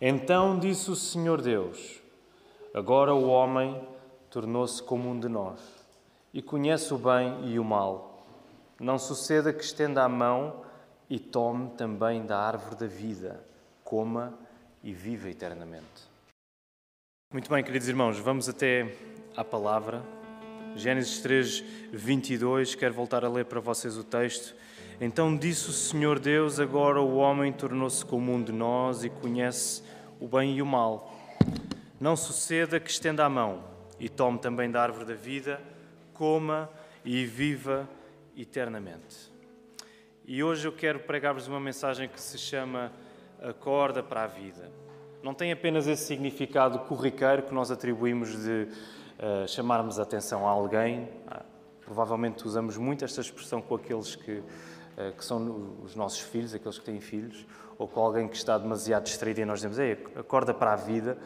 Então disse o Senhor Deus: Agora o homem tornou-se como um de nós e conhece o bem e o mal. Não suceda que estenda a mão e tome também da árvore da vida, coma e viva eternamente. Muito bem, queridos irmãos, vamos até à palavra. Gênesis 3, 22. Quero voltar a ler para vocês o texto. Então disse o Senhor Deus: Agora o homem tornou-se como um de nós e conhece o bem e o mal. Não suceda que estenda a mão e tome também da árvore da vida, coma e viva eternamente. E hoje eu quero pregar-vos uma mensagem que se chama Acorda para a Vida. Não tem apenas esse significado corriqueiro que nós atribuímos de uh, chamarmos a atenção a alguém. Ah, provavelmente usamos muito esta expressão com aqueles que que são os nossos filhos, aqueles que têm filhos, ou com alguém que está demasiado distraído e nós dizemos, Ei, acorda para a vida.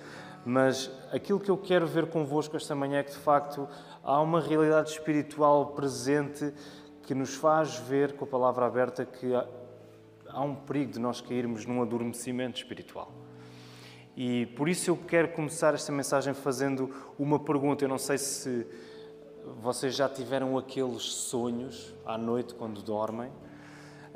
Mas aquilo que eu quero ver convosco esta manhã é que, de facto, há uma realidade espiritual presente que nos faz ver, com a palavra aberta, que há um perigo de nós cairmos num adormecimento espiritual. E por isso eu quero começar esta mensagem fazendo uma pergunta. Eu não sei se vocês já tiveram aqueles sonhos à noite quando dormem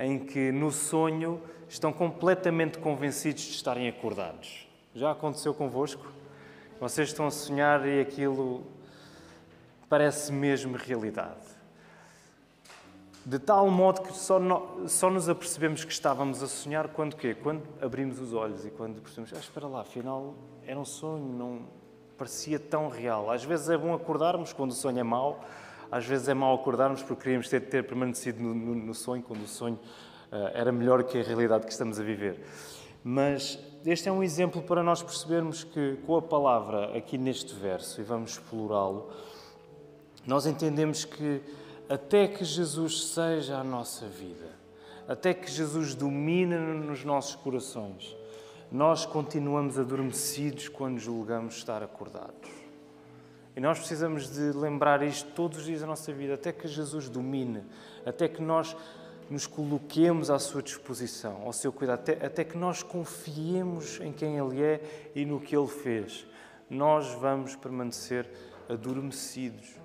em que no sonho estão completamente convencidos de estarem acordados. Já aconteceu convosco? Vocês estão a sonhar e aquilo parece mesmo realidade. De tal modo que só, no, só nos apercebemos que estávamos a sonhar quando quê? Quando abrimos os olhos e quando percebemos, ah, espera lá, afinal era um sonho, não parecia tão real. Às vezes é bom acordarmos quando o sonho é mau, às vezes é mau acordarmos porque queríamos ter, ter permanecido no, no, no sonho, quando o sonho uh, era melhor que a realidade que estamos a viver. Mas este é um exemplo para nós percebermos que, com a palavra aqui neste verso, e vamos explorá-lo, nós entendemos que até que Jesus seja a nossa vida, até que Jesus domine nos nossos corações, nós continuamos adormecidos quando julgamos estar acordados. E nós precisamos de lembrar isto todos os dias da nossa vida, até que Jesus domine, até que nós nos coloquemos à sua disposição, ao seu cuidado, até, até que nós confiemos em quem Ele é e no que Ele fez. Nós vamos permanecer adormecidos,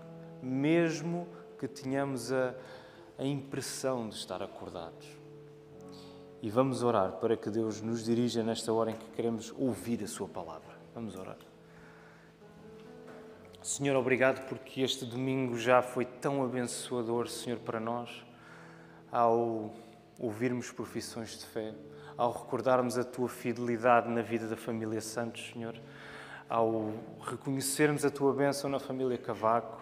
mesmo que tenhamos a, a impressão de estar acordados. E vamos orar para que Deus nos dirija nesta hora em que queremos ouvir a Sua palavra. Vamos orar. Senhor, obrigado porque este domingo já foi tão abençoador, Senhor, para nós, ao ouvirmos profissões de fé, ao recordarmos a tua fidelidade na vida da família Santos, Senhor, ao reconhecermos a tua bênção na família Cavaco,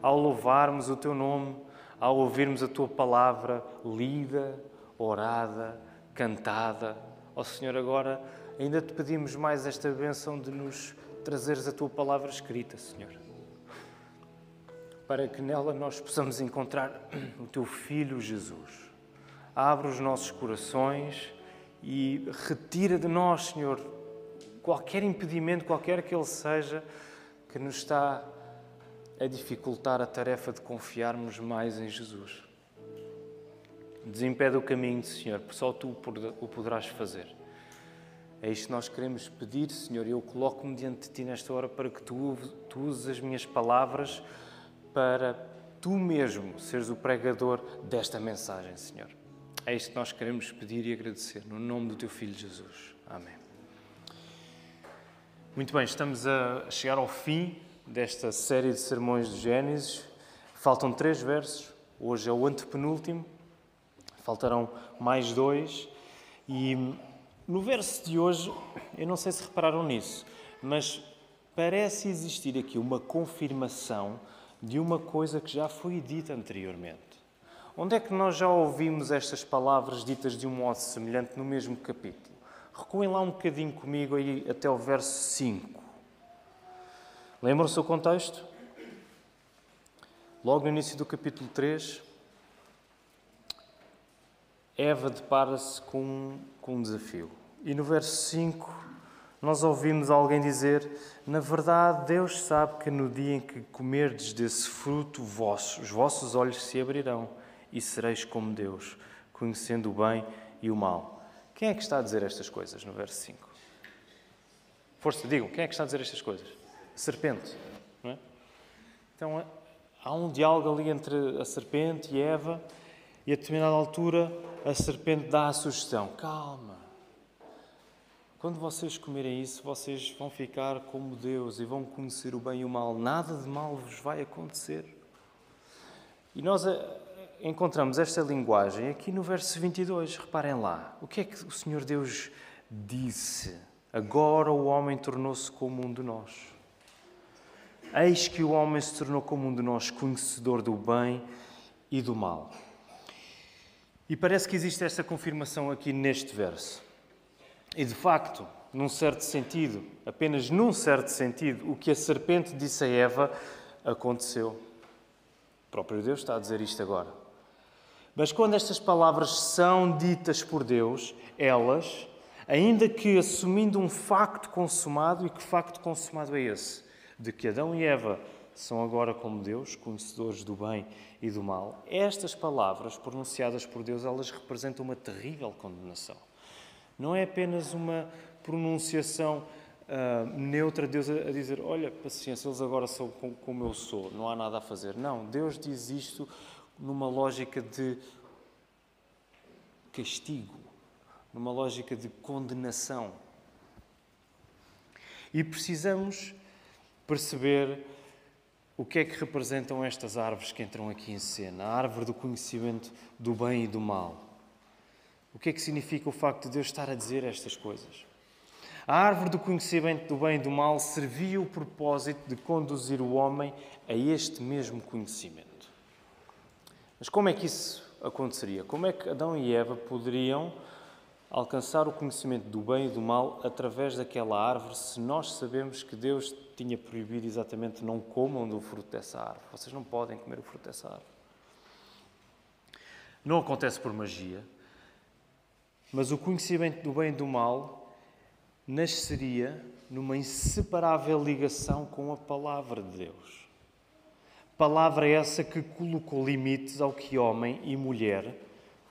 ao louvarmos o teu nome, ao ouvirmos a tua palavra lida, orada, cantada. Ó oh, Senhor, agora ainda te pedimos mais esta bênção de nos trazeres a tua palavra escrita, Senhor. Para que nela nós possamos encontrar o teu Filho Jesus. Abre os nossos corações e retira de nós, Senhor, qualquer impedimento, qualquer que ele seja, que nos está a dificultar a tarefa de confiarmos mais em Jesus. Desimpede o caminho, Senhor, só tu o poderás fazer. É isto que nós queremos pedir, Senhor. Eu coloco-me diante de Ti nesta hora para que tu, tu uses as minhas palavras para Tu mesmo seres o pregador desta mensagem, Senhor. É isto que nós queremos pedir e agradecer, no nome do Teu Filho Jesus. Amém. Muito bem, estamos a chegar ao fim desta série de sermões de Gênesis. Faltam três versos. Hoje é o antepenúltimo. Faltarão mais dois. E no verso de hoje, eu não sei se repararam nisso, mas parece existir aqui uma confirmação de uma coisa que já foi dita anteriormente. Onde é que nós já ouvimos estas palavras ditas de um modo semelhante no mesmo capítulo? Recuem lá um bocadinho comigo aí até o verso 5. Lembram-se o contexto? Logo no início do capítulo 3, Eva depara-se com, com um desafio. E no verso 5, nós ouvimos alguém dizer: Na verdade, Deus sabe que no dia em que comerdes desse fruto, vosso, os vossos olhos se abrirão e sereis como Deus, conhecendo o bem e o mal. Quem é que está a dizer estas coisas no verso 5? Força, digam, quem é que está a dizer estas coisas? Serpente. É? Então há um diálogo ali entre a serpente e Eva, e a determinada altura a serpente dá a sugestão: calma. Quando vocês comerem isso, vocês vão ficar como Deus e vão conhecer o bem e o mal. Nada de mal vos vai acontecer. E nós eh, encontramos esta linguagem aqui no verso 22. Reparem lá. O que é que o Senhor Deus disse? Agora o homem tornou-se como um de nós. Eis que o homem se tornou como um de nós, conhecedor do bem e do mal. E parece que existe esta confirmação aqui neste verso. E de facto, num certo sentido, apenas num certo sentido, o que a serpente disse a Eva aconteceu. O próprio Deus está a dizer isto agora. Mas quando estas palavras são ditas por Deus, elas, ainda que assumindo um facto consumado, e que facto consumado é esse? De que Adão e Eva são agora como Deus, conhecedores do bem e do mal. Estas palavras pronunciadas por Deus, elas representam uma terrível condenação. Não é apenas uma pronunciação uh, neutra de Deus a, dizer: Olha, paciência, eles agora são como eu sou, não há nada a fazer. Não, Deus diz isto numa lógica de castigo, numa lógica de condenação. E precisamos perceber o que é que representam estas árvores que entram aqui em cena? A árvore do conhecimento do bem e do mal. O que é que significa o facto de Deus estar a dizer estas coisas? A árvore do conhecimento do bem e do mal servia o propósito de conduzir o homem a este mesmo conhecimento. Mas como é que isso aconteceria? Como é que Adão e Eva poderiam alcançar o conhecimento do bem e do mal através daquela árvore se nós sabemos que Deus tinha proibido exatamente não comam do fruto dessa árvore? Vocês não podem comer o fruto dessa árvore. Não acontece por magia, mas o conhecimento do bem e do mal nasceria numa inseparável ligação com a palavra de Deus. Palavra essa que colocou limites ao que homem e mulher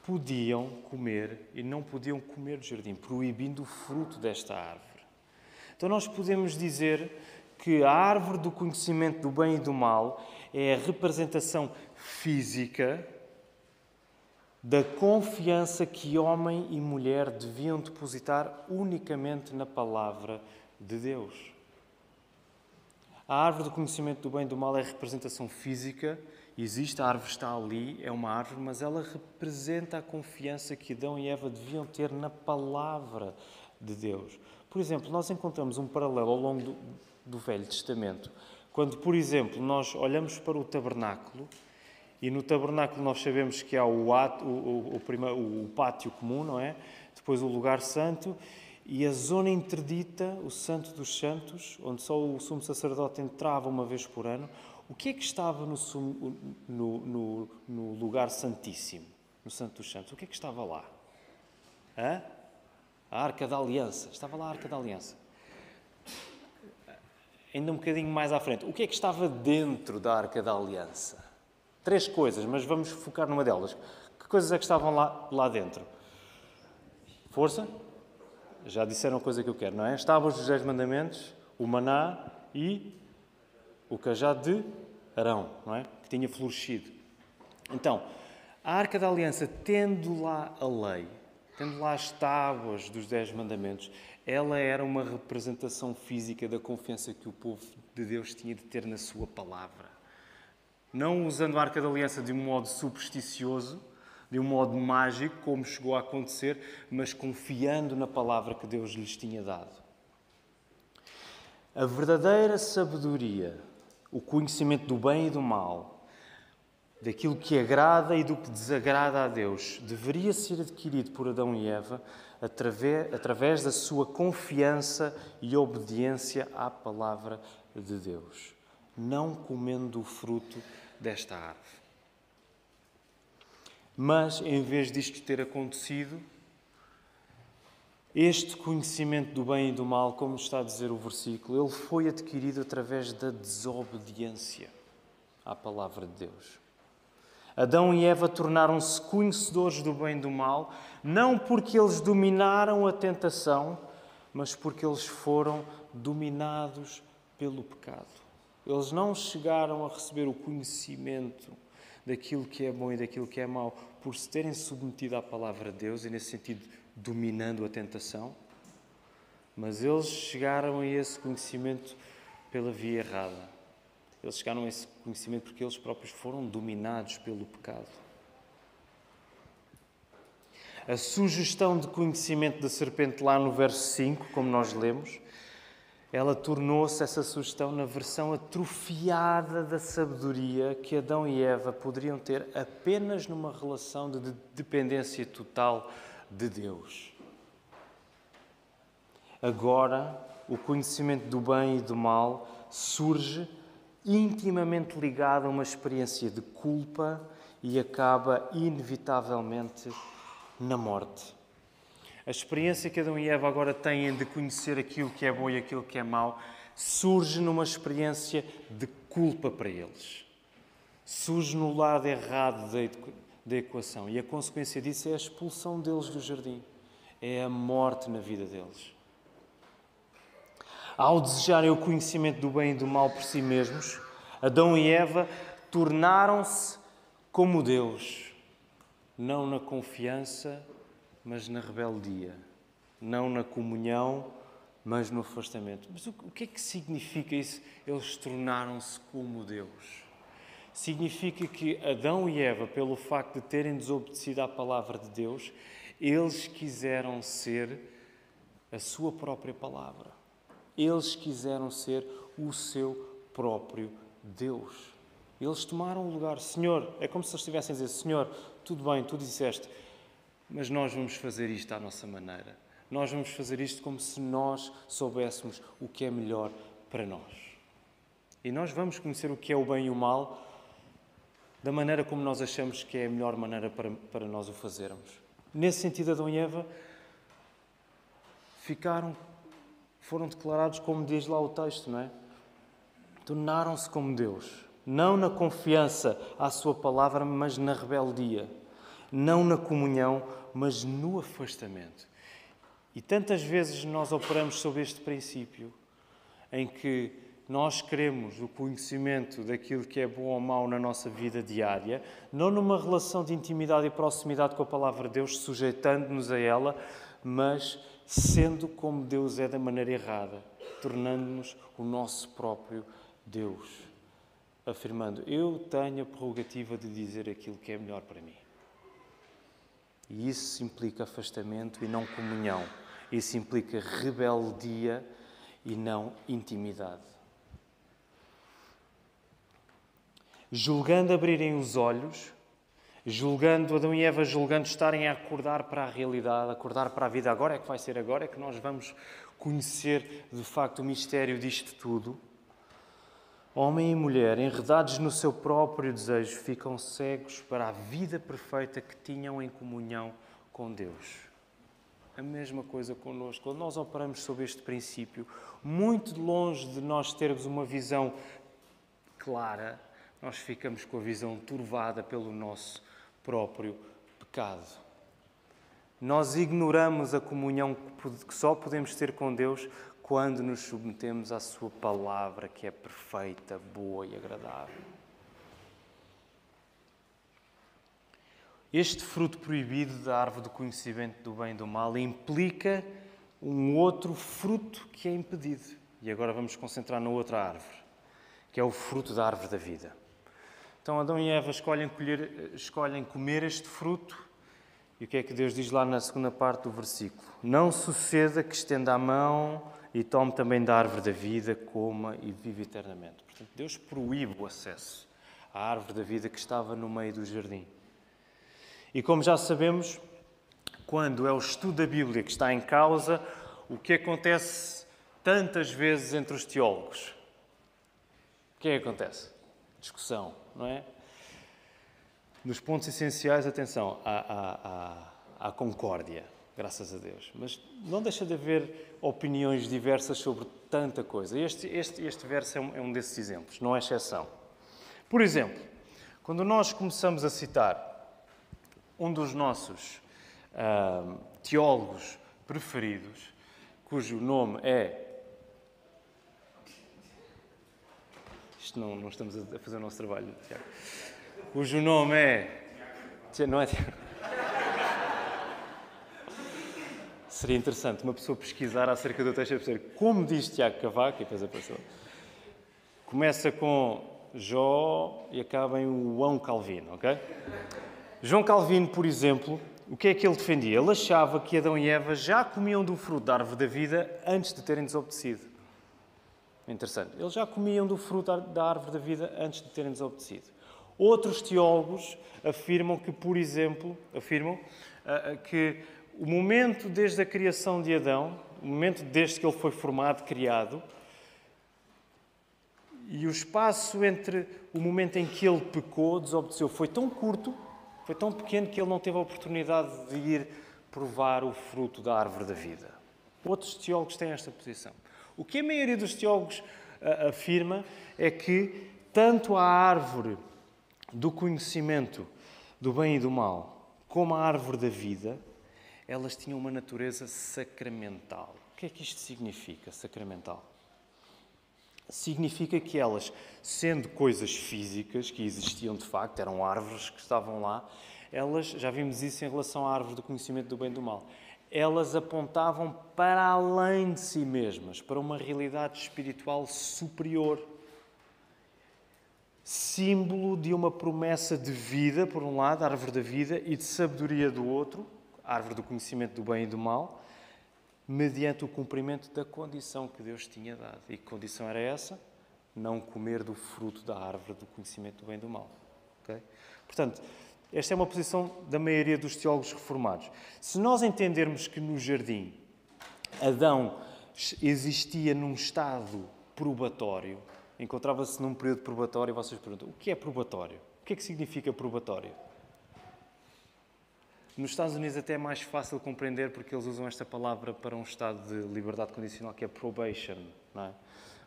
podiam comer e não podiam comer do jardim, proibindo o fruto desta árvore. Então nós podemos dizer que a árvore do conhecimento do bem e do mal é a representação física da confiança que homem e mulher deviam depositar unicamente na palavra de Deus. A árvore do conhecimento do bem e do mal é a representação física, existe, a árvore está ali, é uma árvore, mas ela representa a confiança que Adão e Eva deviam ter na palavra de Deus. Por exemplo, nós encontramos um paralelo ao longo do, do Velho Testamento, quando, por exemplo, nós olhamos para o tabernáculo e no tabernáculo nós sabemos que há o, ato, o, o, o, o pátio comum, não é? Depois o lugar santo e a zona interdita, o Santo dos Santos, onde só o sumo sacerdote entrava uma vez por ano, o que é que estava no, no, no, no lugar santíssimo, no Santo dos Santos? O que é que estava lá? Hã? A Arca da Aliança. Estava lá a Arca da Aliança. Ainda um bocadinho mais à frente. O que é que estava dentro da Arca da Aliança? Três coisas, mas vamos focar numa delas. Que coisas é que estavam lá, lá dentro? Força? já disseram a coisa que eu quero, não é? Estavam os dez mandamentos, o maná e o cajado de Arão, não é? Que tinha florescido. Então, a Arca da Aliança, tendo lá a lei, tendo lá as tábuas dos Dez Mandamentos, ela era uma representação física da confiança que o povo de Deus tinha de ter na sua palavra. Não usando a Arca da Aliança de um modo supersticioso, de um modo mágico, como chegou a acontecer, mas confiando na palavra que Deus lhes tinha dado. A verdadeira sabedoria, o conhecimento do bem e do mal, daquilo que agrada e do que desagrada a Deus, deveria ser adquirido por Adão e Eva através, através da sua confiança e obediência à palavra de Deus, não comendo o fruto desta árvore. Mas, em vez disto ter acontecido, este conhecimento do bem e do mal, como está a dizer o versículo, ele foi adquirido através da desobediência à palavra de Deus. Adão e Eva tornaram-se conhecedores do bem e do mal, não porque eles dominaram a tentação, mas porque eles foram dominados pelo pecado. Eles não chegaram a receber o conhecimento daquilo que é bom e daquilo que é mau por se terem submetido à palavra de Deus e, nesse sentido, dominando a tentação, mas eles chegaram a esse conhecimento pela via errada. Eles chegaram a esse conhecimento porque eles próprios foram dominados pelo pecado. A sugestão de conhecimento da serpente, lá no verso 5, como nós lemos, ela tornou-se essa sugestão na versão atrofiada da sabedoria que Adão e Eva poderiam ter apenas numa relação de dependência total de Deus. Agora, o conhecimento do bem e do mal surge intimamente ligado a uma experiência de culpa e acaba inevitavelmente na morte. A experiência que Adão e Eva agora têm de conhecer aquilo que é bom e aquilo que é mau surge numa experiência de culpa para eles. Surge no lado errado da equação. E a consequência disso é a expulsão deles do jardim. É a morte na vida deles. Ao desejarem o conhecimento do bem e do mal por si mesmos, Adão e Eva tornaram-se como Deus, não na confiança, mas na rebeldia, não na comunhão, mas no afastamento. Mas o que é que significa isso? Eles tornaram-se como Deus. Significa que Adão e Eva, pelo facto de terem desobedecido à palavra de Deus, eles quiseram ser a sua própria palavra. Eles quiseram ser o seu próprio Deus. Eles tomaram o lugar. Senhor, é como se eles estivessem a dizer: Senhor, tudo bem, tu disseste, mas nós vamos fazer isto à nossa maneira. Nós vamos fazer isto como se nós soubéssemos o que é melhor para nós. E nós vamos conhecer o que é o bem e o mal da maneira como nós achamos que é a melhor maneira para, para nós o fazermos. Nesse sentido, Adão e Eva ficaram foram declarados como diz lá o texto, não é? Tornaram-se como Deus, não na confiança à Sua palavra, mas na rebeldia, não na comunhão, mas no afastamento. E tantas vezes nós operamos sobre este princípio, em que nós queremos o conhecimento daquilo que é bom ou mau na nossa vida diária, não numa relação de intimidade e proximidade com a palavra de Deus, sujeitando-nos a ela, mas sendo como Deus é da maneira errada, tornando-nos o nosso próprio Deus, afirmando: Eu tenho a prerrogativa de dizer aquilo que é melhor para mim. E isso implica afastamento e não comunhão. Isso implica rebeldia e não intimidade. Julgando abrirem os olhos, julgando Adão e Eva, julgando estarem a acordar para a realidade, acordar para a vida. Agora é que vai ser agora, é que nós vamos conhecer de facto o mistério disto tudo. Homem e mulher, enredados no seu próprio desejo, ficam cegos para a vida perfeita que tinham em comunhão com Deus. A mesma coisa connosco. Quando nós operamos sob este princípio, muito longe de nós termos uma visão clara, nós ficamos com a visão turvada pelo nosso próprio pecado. Nós ignoramos a comunhão que só podemos ter com Deus quando nos submetemos à Sua palavra, que é perfeita, boa e agradável. Este fruto proibido da árvore do conhecimento do bem e do mal implica um outro fruto que é impedido. E agora vamos concentrar na outra árvore, que é o fruto da árvore da vida. Então Adão e Eva escolhem, colher, escolhem comer este fruto. E o que é que Deus diz lá na segunda parte do versículo? Não suceda que estenda a mão e tome também da árvore da vida, coma e vive eternamente. Portanto, Deus proíbe o acesso à árvore da vida que estava no meio do jardim. E como já sabemos, quando é o estudo da Bíblia que está em causa, o que acontece tantas vezes entre os teólogos? O que é que acontece? Discussão não é? Nos pontos essenciais, atenção, há, há, há, há concórdia, graças a Deus. Mas não deixa de haver opiniões diversas sobre tanta coisa. Este, este, este verso é um, é um desses exemplos, não é exceção. Por exemplo, quando nós começamos a citar um dos nossos uh, teólogos preferidos, cujo nome é. Isto não, não estamos a fazer o nosso trabalho, Tiago. Cujo nome é. Não é? Seria interessante uma pessoa pesquisar acerca do texto e perceber como diz Tiago Cavaco, e depois apareceu. Começa com Jó e acaba em João Calvino, ok? João Calvino, por exemplo, o que é que ele defendia? Ele achava que Adão e Eva já comiam do fruto da árvore da vida antes de terem desobedecido. Interessante. Eles já comiam do fruto da árvore da vida antes de terem desobedecido. Outros teólogos afirmam que, por exemplo, afirmam ah, ah, que o momento desde a criação de Adão, o momento desde que ele foi formado, criado, e o espaço entre o momento em que ele pecou, desobedeceu, foi tão curto foi tão pequeno que ele não teve a oportunidade de ir provar o fruto da árvore da vida. Outros teólogos têm esta posição. O que a maioria dos teólogos uh, afirma é que tanto a árvore do conhecimento do bem e do mal, como a árvore da vida, elas tinham uma natureza sacramental. O que é que isto significa, sacramental? significa que elas, sendo coisas físicas que existiam de facto, eram árvores que estavam lá, elas, já vimos isso em relação à árvore do conhecimento do bem e do mal, elas apontavam para além de si mesmas, para uma realidade espiritual superior. Símbolo de uma promessa de vida, por um lado, árvore da vida, e de sabedoria do outro, árvore do conhecimento do bem e do mal, mediante o cumprimento da condição que Deus tinha dado. E que condição era essa? Não comer do fruto da árvore do conhecimento do bem e do mal. Okay? Portanto, esta é uma posição da maioria dos teólogos reformados. Se nós entendermos que no jardim Adão existia num estado probatório, encontrava-se num período probatório, vocês perguntam: o que é probatório? O que é que significa probatório? Nos Estados Unidos até é mais fácil compreender porque eles usam esta palavra para um estado de liberdade condicional que é probation. É?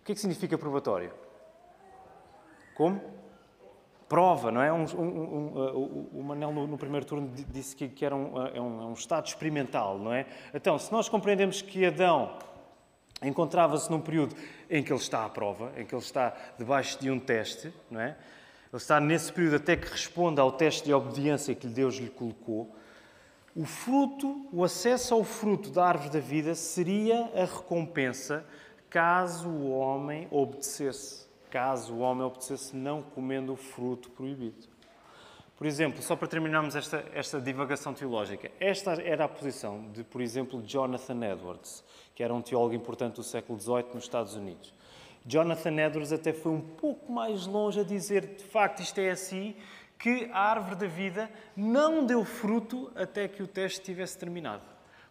O que é que significa probatório? Como? Prova, não é? Um, um, um, uh, o Manel no, no, primeiro turno disse que, que era uh, é é um estado experimental, não é? Então, se nós compreendemos que Adão encontrava-se num período em que ele está à prova, em que ele está debaixo de um teste, não é? Ele está nesse período até que responda ao teste de obediência que Deus lhe colocou. O fruto, o acesso ao fruto da árvore da vida seria a recompensa caso o homem obedecesse. Caso o homem obedecesse não comendo o fruto proibido. Por exemplo, só para terminarmos esta, esta divagação teológica, esta era a posição de, por exemplo, Jonathan Edwards, que era um teólogo importante do século XVIII nos Estados Unidos. Jonathan Edwards até foi um pouco mais longe a dizer, de facto, isto é assim, que a árvore da vida não deu fruto até que o teste tivesse terminado.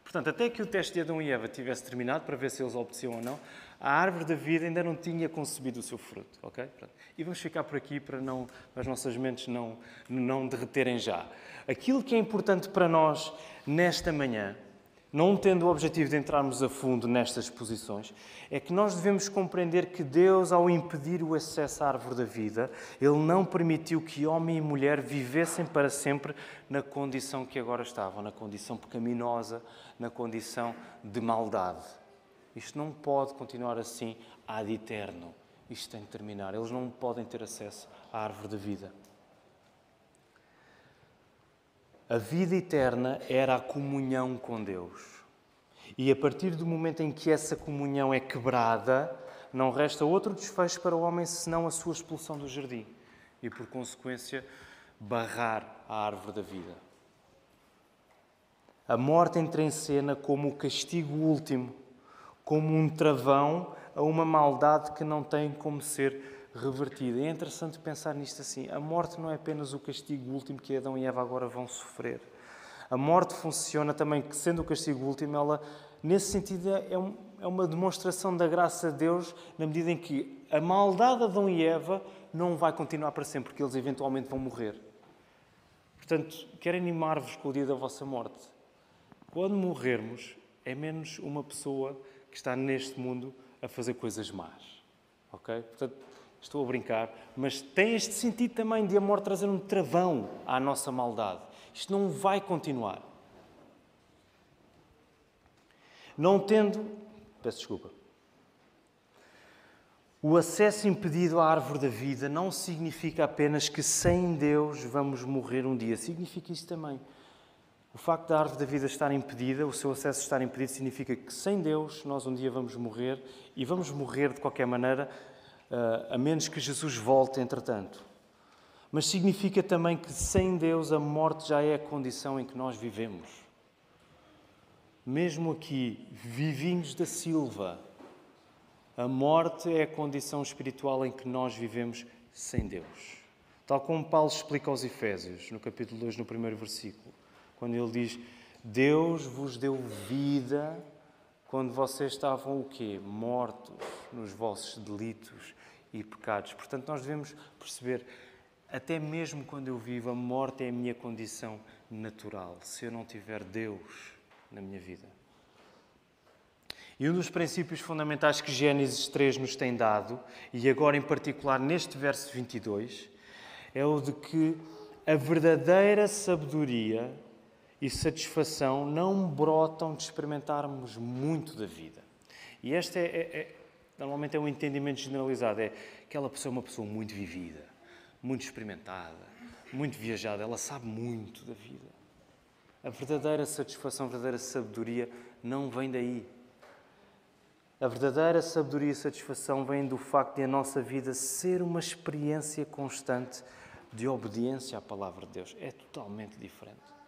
Portanto, até que o teste de Adão e Eva tivesse terminado, para ver se eles obedeciam ou não, a árvore da vida ainda não tinha concebido o seu fruto. ok? E vamos ficar por aqui para, não, as nossas mentes não, não derreterem já. Aquilo que é importante para nós nesta manhã não tendo o objetivo de entrarmos a fundo nestas posições, é que nós devemos compreender que Deus, ao impedir o acesso à árvore da vida, Ele não permitiu que homem e mulher vivessem para sempre na condição que agora estavam, na condição pecaminosa, na condição de maldade. Isto não pode continuar assim ad eterno. Isto tem de terminar. Eles não podem ter acesso à árvore da vida. A vida eterna era a comunhão com Deus. E a partir do momento em que essa comunhão é quebrada, não resta outro desfecho para o homem senão a sua expulsão do jardim e, por consequência, barrar a árvore da vida. A morte entra em cena como o castigo último, como um travão a uma maldade que não tem como ser revertida. É interessante pensar nisto assim. A morte não é apenas o castigo último que Adão e Eva agora vão sofrer. A morte funciona também, sendo o castigo último, ela, nesse sentido, é, um, é uma demonstração da graça de Deus, na medida em que a maldade de Adão e Eva não vai continuar para sempre, porque eles eventualmente vão morrer. Portanto, quero animar-vos com o dia da vossa morte. Quando morrermos, é menos uma pessoa que está neste mundo a fazer coisas más. Ok? Portanto, Estou a brincar, mas tem este sentido também de amor trazer um travão à nossa maldade. Isto não vai continuar. Não tendo Peço desculpa. O acesso impedido à árvore da vida não significa apenas que sem Deus vamos morrer um dia. Significa isso também. O facto da árvore da vida estar impedida, o seu acesso estar impedido, significa que sem Deus nós um dia vamos morrer e vamos morrer de qualquer maneira, eh, a menos que Jesus volte entretanto. Mas significa também que sem Deus a morte já é a condição em que nós vivemos. Mesmo aqui, vivinhos da Silva, a morte é a condição espiritual em que nós vivemos sem Deus. Tal como Paulo explica aos Efésios, no capítulo 2, no primeiro versículo, quando ele diz: Deus vos deu vida quando vocês estavam o quê? Mortos nos vossos delitos e pecados. Portanto, nós devemos perceber, até mesmo quando eu vivo, a morte é a minha condição natural, se eu não tiver Deus na minha vida. E um dos princípios fundamentais que Gênesis 3 nos tem dado, e agora em particular neste verso 22, é o de que a verdadeira sabedoria e satisfação não brotam de experimentarmos muito da vida. E este é, é, é normalmente é um entendimento generalizado, é aquela pessoa é uma pessoa muito vivida, muito experimentada, muito viajada, ela sabe muito da vida. A verdadeira satisfação, a verdadeira sabedoria não vem daí. A verdadeira sabedoria e satisfação vem do facto de a nossa vida ser uma experiência constante de obediência à palavra de Deus. É totalmente diferente.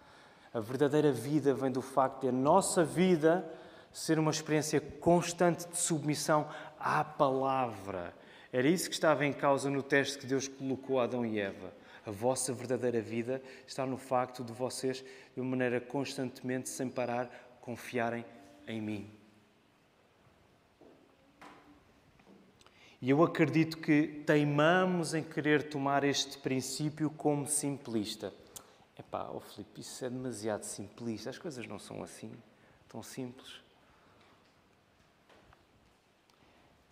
A verdadeira vida vem do facto de a nossa vida ser uma experiência constante de submissão à palavra. Era isso que estava em causa no teste que Deus colocou a Adão e Eva. A vossa verdadeira vida está no facto de vocês, de uma maneira constantemente, sem parar, confiarem em mim. E eu acredito que teimamos em querer tomar este princípio como simplista. Epá, oh Filipe, isso é demasiado simplista. As coisas não são assim, tão simples.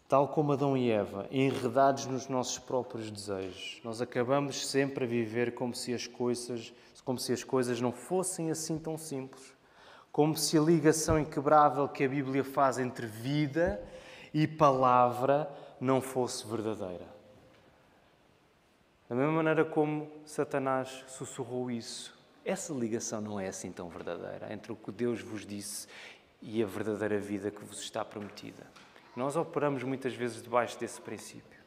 Tal como Adão e Eva, enredados nos nossos próprios desejos, nós acabamos sempre a viver como se as coisas, como se as coisas não fossem assim tão simples. Como se a ligação inquebrável que a Bíblia faz entre vida e palavra não fosse verdadeira. Da mesma maneira como Satanás sussurrou isso, essa ligação não é assim tão verdadeira entre o que Deus vos disse e a verdadeira vida que vos está prometida. Nós operamos muitas vezes debaixo desse princípio.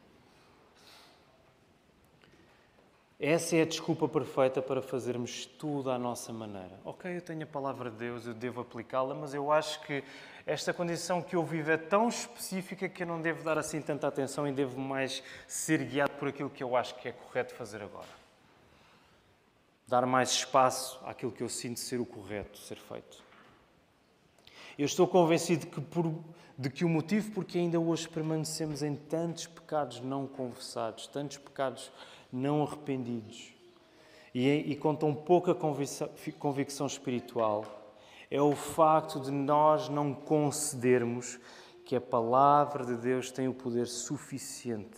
Essa é a desculpa perfeita para fazermos tudo à nossa maneira. Ok, eu tenho a palavra de Deus, eu devo aplicá-la, mas eu acho que esta condição que eu vivo é tão específica que eu não devo dar assim tanta atenção e devo mais ser guiado por aquilo que eu acho que é correto fazer agora. Dar mais espaço àquilo que eu sinto ser o correto ser feito. Eu estou convencido que por, de que o motivo porque ainda hoje permanecemos em tantos pecados não confessados, tantos pecados não arrependidos e, e com tão pouca convicção, convicção espiritual é o facto de nós não concedermos que a palavra de Deus tem o poder suficiente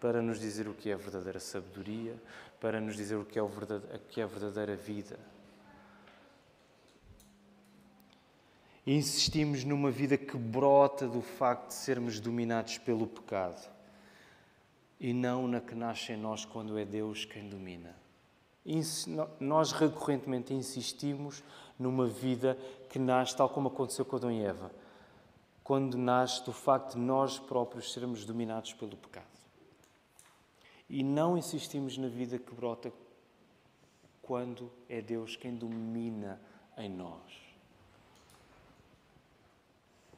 para nos dizer o que é verdadeira sabedoria, para nos dizer o que é, o que é a verdadeira vida. E insistimos numa vida que brota do facto de sermos dominados pelo pecado e não na que nasce em nós quando é Deus quem domina. Nós recorrentemente insistimos numa vida que nasce tal como aconteceu com Adão e Eva, quando nasce do facto de nós próprios sermos dominados pelo pecado. E não insistimos na vida que brota quando é Deus quem domina em nós.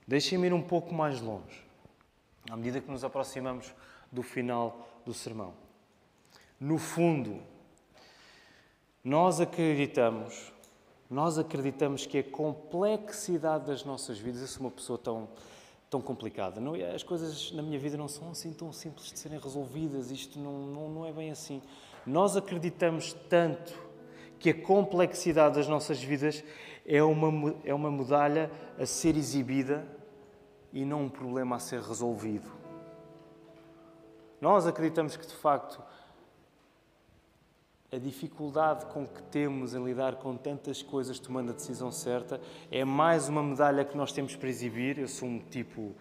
Deixem-me ir um pouco mais longe, à medida que nos aproximamos do final do sermão. No fundo, nós acreditamos nós acreditamos que a complexidade das nossas vidas, eu sou uma pessoa tão, tão complicada, não, é? as coisas na minha vida não são assim tão simples de serem resolvidas, isto não, não, não é bem assim. Nós acreditamos tanto que a complexidade das nossas vidas é uma, é uma medalha a ser exibida e não um problema a ser resolvido. Nós acreditamos que, de facto, a dificuldade com que temos em lidar com tantas coisas tomando a decisão certa é mais uma medalha que nós temos para exibir. Eu sou um tipo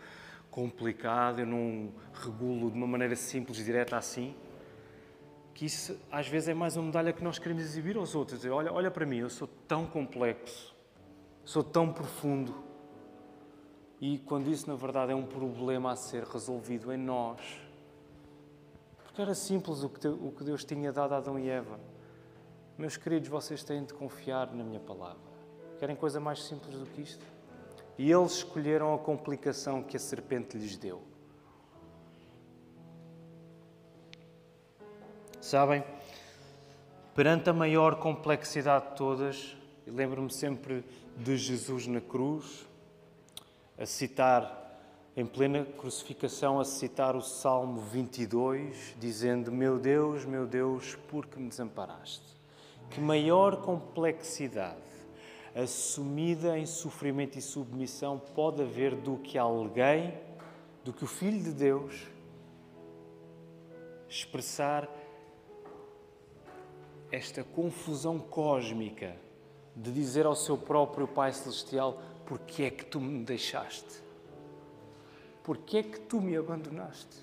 complicado, eu não regulo de uma maneira simples, direta assim. Que isso às vezes é mais uma medalha que nós queremos exibir aos outros. Dizer, olha, olha para mim, eu sou tão complexo, sou tão profundo. E quando isso na verdade é um problema a ser resolvido em nós porque era simples o que Deus tinha dado a Adão e Eva. Meus queridos, vocês têm de confiar na minha palavra. Querem coisa mais simples do que isto? E eles escolheram a complicação que a serpente lhes deu. Sabem, perante a maior complexidade de todas, lembro-me sempre de Jesus na cruz, a citar em plena crucificação a citar o Salmo 22, dizendo: Meu Deus, meu Deus, por que me desamparaste? Que maior complexidade assumida em sofrimento e submissão pode haver do que alguém, do que o Filho de Deus, expressar esta confusão cósmica de dizer ao seu próprio Pai Celestial: Por que é que tu me deixaste? Por que é que tu me abandonaste?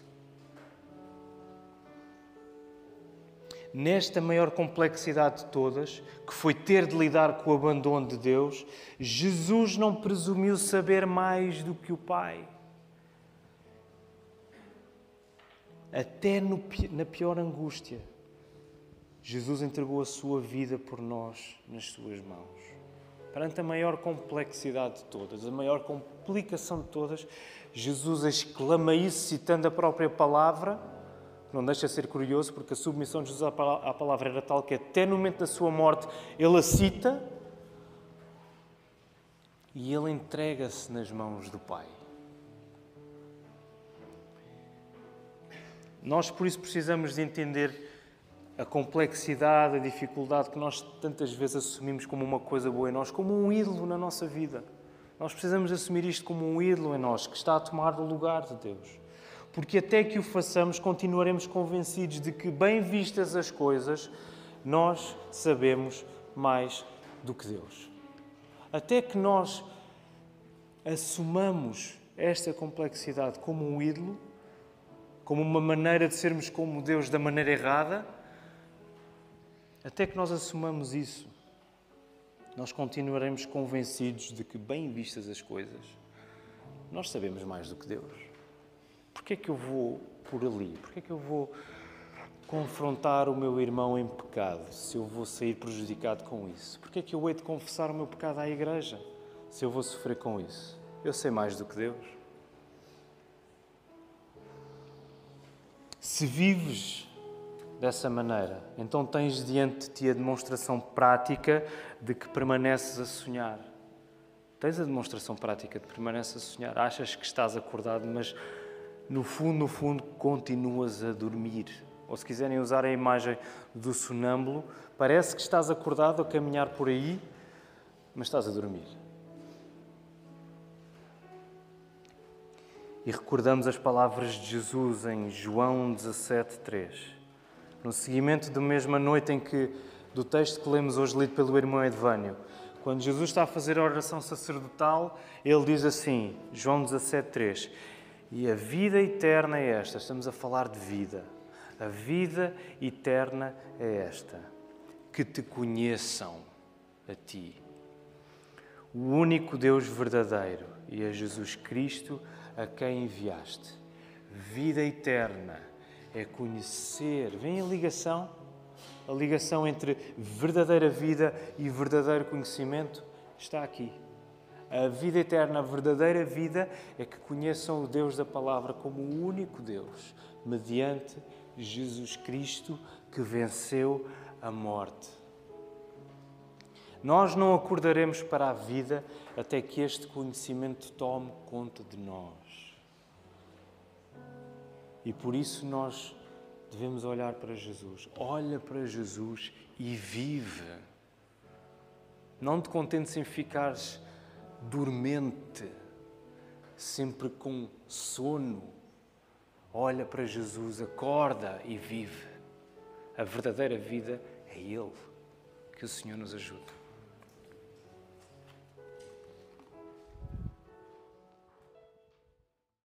Nesta maior complexidade de todas, que foi ter de lidar com o abandono de Deus, Jesus não presumiu saber mais do que o Pai. Até no, na pior angústia, Jesus entregou a sua vida por nós nas suas mãos. Perante a maior complexidade de todas, a maior complicação de todas, Jesus exclama isso citando a própria palavra, não deixa de ser curioso, porque a submissão de Jesus à palavra era tal que até no momento da sua morte ele a cita e ele entrega-se nas mãos do Pai. Nós, por isso, precisamos de entender a complexidade, a dificuldade que nós tantas vezes assumimos como uma coisa boa em nós, como um ídolo na nossa vida. Nós precisamos assumir isto como um ídolo em nós, que está a tomar o lugar de Deus. Porque até que o façamos, continuaremos convencidos de que, bem vistas as coisas, nós sabemos mais do que Deus. Até que nós assumamos esta complexidade como um ídolo, como uma maneira de sermos como Deus da maneira errada, até que nós assumamos isso, nós continuaremos convencidos de que, bem vistas as coisas, nós sabemos mais do que Deus. Porquê é que eu vou por ali? Porquê é que eu vou confrontar o meu irmão em pecado se eu vou sair prejudicado com isso? Porquê é que eu hei de confessar o meu pecado à igreja se eu vou sofrer com isso? Eu sei mais do que Deus. Se vives dessa maneira, então tens diante de ti a demonstração prática de que permaneces a sonhar. Tens a demonstração prática de que permaneces a sonhar. Achas que estás acordado, mas no fundo, no fundo, continuas a dormir. Ou se quiserem usar a imagem do sonâmbulo, parece que estás acordado a caminhar por aí, mas estás a dormir. E recordamos as palavras de Jesus em João 17, 3 no seguimento da mesma noite em que, do texto que lemos hoje, lido pelo irmão Edvânio, quando Jesus está a fazer a oração sacerdotal, ele diz assim, João 17,3: E a vida eterna é esta, estamos a falar de vida, a vida eterna é esta, que te conheçam a ti, o único Deus verdadeiro e a Jesus Cristo a quem enviaste. Vida eterna é conhecer. Vem a ligação? A ligação entre verdadeira vida e verdadeiro conhecimento está aqui. A vida eterna, a verdadeira vida, é que conheçam o Deus da palavra como o único Deus, mediante Jesus Cristo que venceu a morte. Nós não acordaremos para a vida até que este conhecimento tome conta de nós. E por isso nós devemos olhar para Jesus. Olha para Jesus e vive. Não te contentes em ficares dormente, sempre com sono. Olha para Jesus, acorda e vive. A verdadeira vida É Ele. Que o Senhor nos ajude.